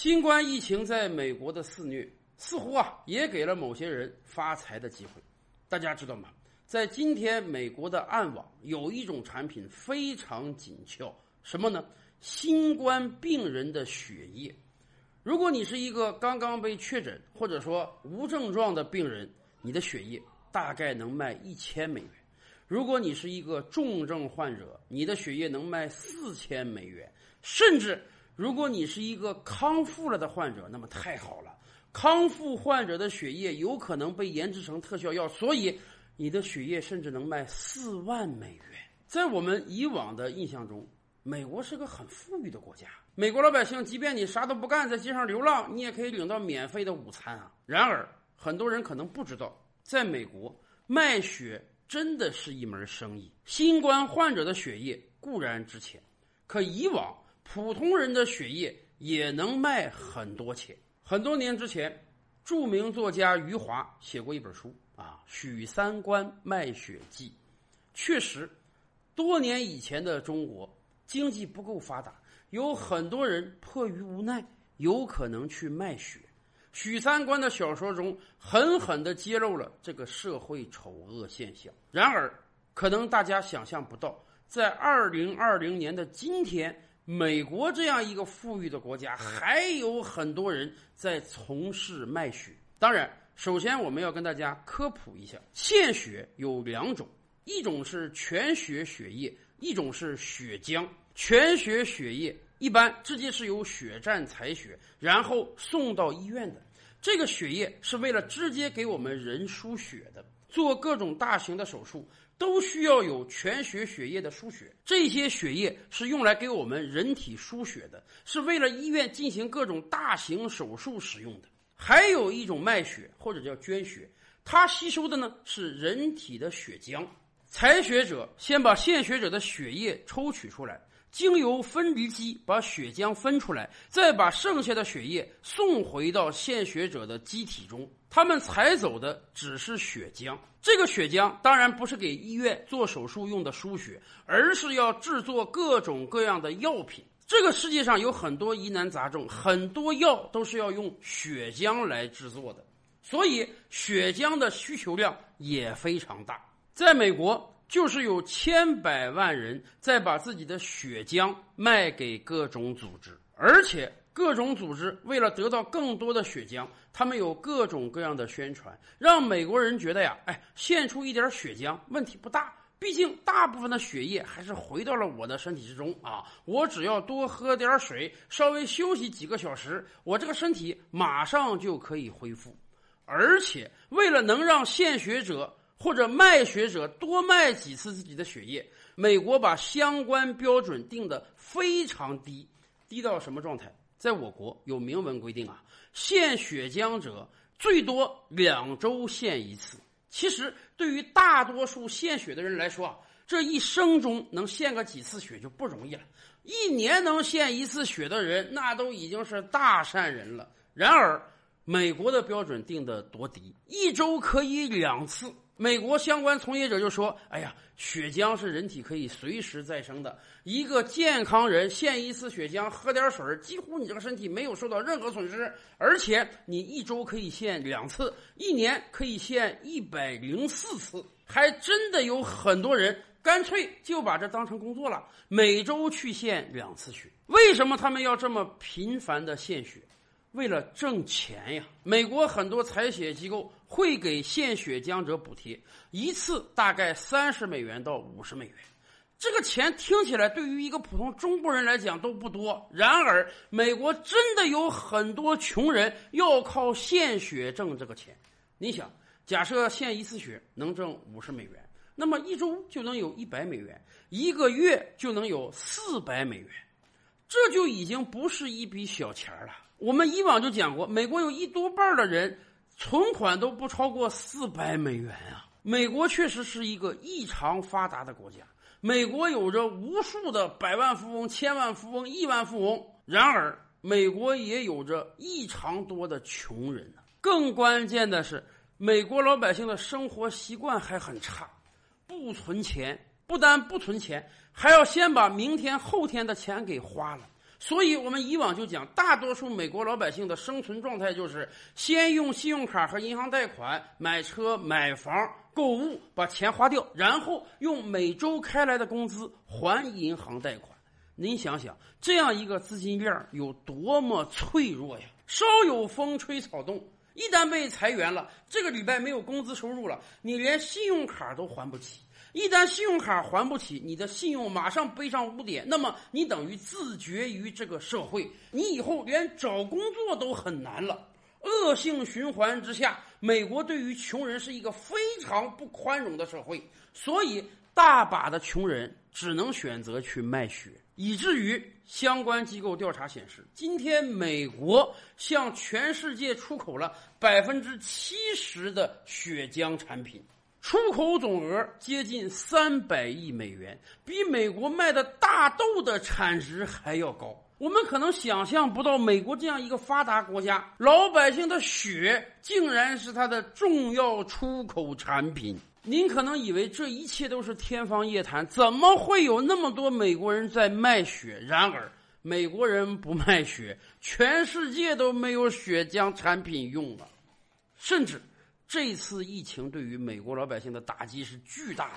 新冠疫情在美国的肆虐，似乎啊也给了某些人发财的机会。大家知道吗？在今天美国的暗网有一种产品非常紧俏，什么呢？新冠病人的血液。如果你是一个刚刚被确诊或者说无症状的病人，你的血液大概能卖一千美元；如果你是一个重症患者，你的血液能卖四千美元，甚至。如果你是一个康复了的患者，那么太好了。康复患者的血液有可能被研制成特效药，所以你的血液甚至能卖四万美元。在我们以往的印象中，美国是个很富裕的国家。美国老百姓，即便你啥都不干，在街上流浪，你也可以领到免费的午餐啊。然而，很多人可能不知道，在美国卖血真的是一门生意。新冠患者的血液固然值钱，可以往。普通人的血液也能卖很多钱。很多年之前，著名作家余华写过一本书啊，《许三观卖血记》。确实，多年以前的中国经济不够发达，有很多人迫于无奈，有可能去卖血。许三观的小说中狠狠地揭露了这个社会丑恶现象。然而，可能大家想象不到，在二零二零年的今天。美国这样一个富裕的国家，还有很多人在从事卖血。当然，首先我们要跟大家科普一下，献血有两种，一种是全血血液，一种是血浆。全血血液一般直接是由血站采血，然后送到医院的。这个血液是为了直接给我们人输血的。做各种大型的手术都需要有全血血液的输血，这些血液是用来给我们人体输血的，是为了医院进行各种大型手术使用的。还有一种卖血或者叫捐血，它吸收的呢是人体的血浆。采血者先把献血者的血液抽取出来。经由分离机把血浆分出来，再把剩下的血液送回到献血者的机体中。他们采走的只是血浆，这个血浆当然不是给医院做手术用的输血，而是要制作各种各样的药品。这个世界上有很多疑难杂症，很多药都是要用血浆来制作的，所以血浆的需求量也非常大。在美国。就是有千百万人在把自己的血浆卖给各种组织，而且各种组织为了得到更多的血浆，他们有各种各样的宣传，让美国人觉得呀，哎，献出一点血浆问题不大，毕竟大部分的血液还是回到了我的身体之中啊，我只要多喝点水，稍微休息几个小时，我这个身体马上就可以恢复，而且为了能让献血者。或者卖血者多卖几次自己的血液，美国把相关标准定的非常低，低到什么状态？在我国有明文规定啊，献血浆者最多两周献一次。其实对于大多数献血的人来说啊，这一生中能献个几次血就不容易了。一年能献一次血的人，那都已经是大善人了。然而，美国的标准定的多低？一周可以两次。美国相关从业者就说：“哎呀，血浆是人体可以随时再生的。一个健康人献一次血浆，喝点水，几乎你这个身体没有受到任何损失。而且你一周可以献两次，一年可以献一百零四次。还真的有很多人干脆就把这当成工作了，每周去献两次血。为什么他们要这么频繁的献血？”为了挣钱呀，美国很多采血机构会给献血浆者补贴，一次大概三十美元到五十美元。这个钱听起来对于一个普通中国人来讲都不多，然而美国真的有很多穷人要靠献血挣这个钱。你想，假设献一次血能挣五十美元，那么一周就能有一百美元，一个月就能有四百美元，这就已经不是一笔小钱了。我们以往就讲过，美国有一多半的人存款都不超过四百美元啊。美国确实是一个异常发达的国家，美国有着无数的百万富翁、千万富翁、亿万富翁。然而，美国也有着异常多的穷人。更关键的是，美国老百姓的生活习惯还很差，不存钱，不但不存钱，还要先把明天、后天的钱给花了。所以我们以往就讲，大多数美国老百姓的生存状态就是先用信用卡和银行贷款买车、买房、购物，把钱花掉，然后用每周开来的工资还银行贷款。您想想，这样一个资金链有多么脆弱呀！稍有风吹草动，一旦被裁员了，这个礼拜没有工资收入了，你连信用卡都还不起。一旦信用卡还不起，你的信用马上背上污点，那么你等于自绝于这个社会，你以后连找工作都很难了。恶性循环之下，美国对于穷人是一个非常不宽容的社会，所以大把的穷人只能选择去卖血。以至于相关机构调查显示，今天美国向全世界出口了百分之七十的血浆产品，出口总额接近三百亿美元，比美国卖的大豆的产值还要高。我们可能想象不到，美国这样一个发达国家，老百姓的血竟然是它的重要出口产品。您可能以为这一切都是天方夜谭，怎么会有那么多美国人在卖血？然而，美国人不卖血，全世界都没有血浆产品用了。甚至，这次疫情对于美国老百姓的打击是巨大的。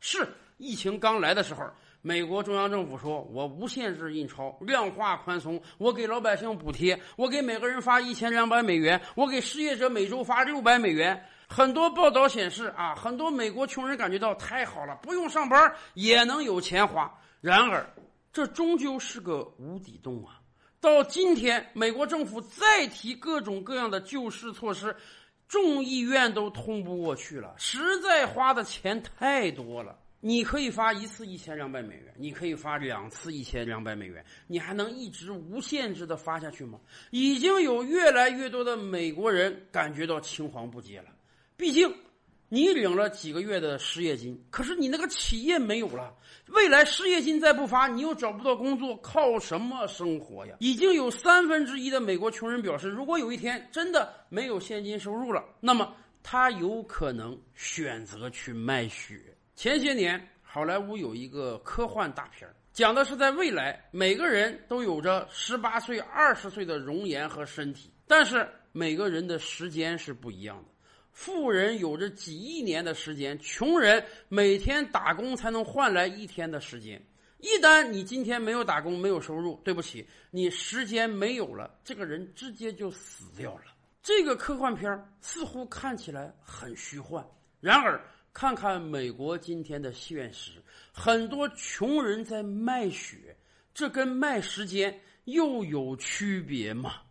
是疫情刚来的时候，美国中央政府说：“我无限制印钞，量化宽松，我给老百姓补贴，我给每个人发一千两百美元，我给失业者每周发六百美元。”很多报道显示，啊，很多美国穷人感觉到太好了，不用上班也能有钱花。然而，这终究是个无底洞啊！到今天，美国政府再提各种各样的救市措施，众议院都通不过去了，实在花的钱太多了。你可以发一次一千两百美元，你可以发两次一千两百美元，你还能一直无限制的发下去吗？已经有越来越多的美国人感觉到青黄不接了。毕竟，你领了几个月的失业金，可是你那个企业没有了，未来失业金再不发，你又找不到工作，靠什么生活呀？已经有三分之一的美国穷人表示，如果有一天真的没有现金收入了，那么他有可能选择去卖血。前些年，好莱坞有一个科幻大片讲的是在未来，每个人都有着十八岁、二十岁的容颜和身体，但是每个人的时间是不一样的。富人有着几亿年的时间，穷人每天打工才能换来一天的时间。一旦你今天没有打工，没有收入，对不起，你时间没有了，这个人直接就死掉了。这个科幻片似乎看起来很虚幻，然而看看美国今天的现实，很多穷人在卖血，这跟卖时间又有区别吗？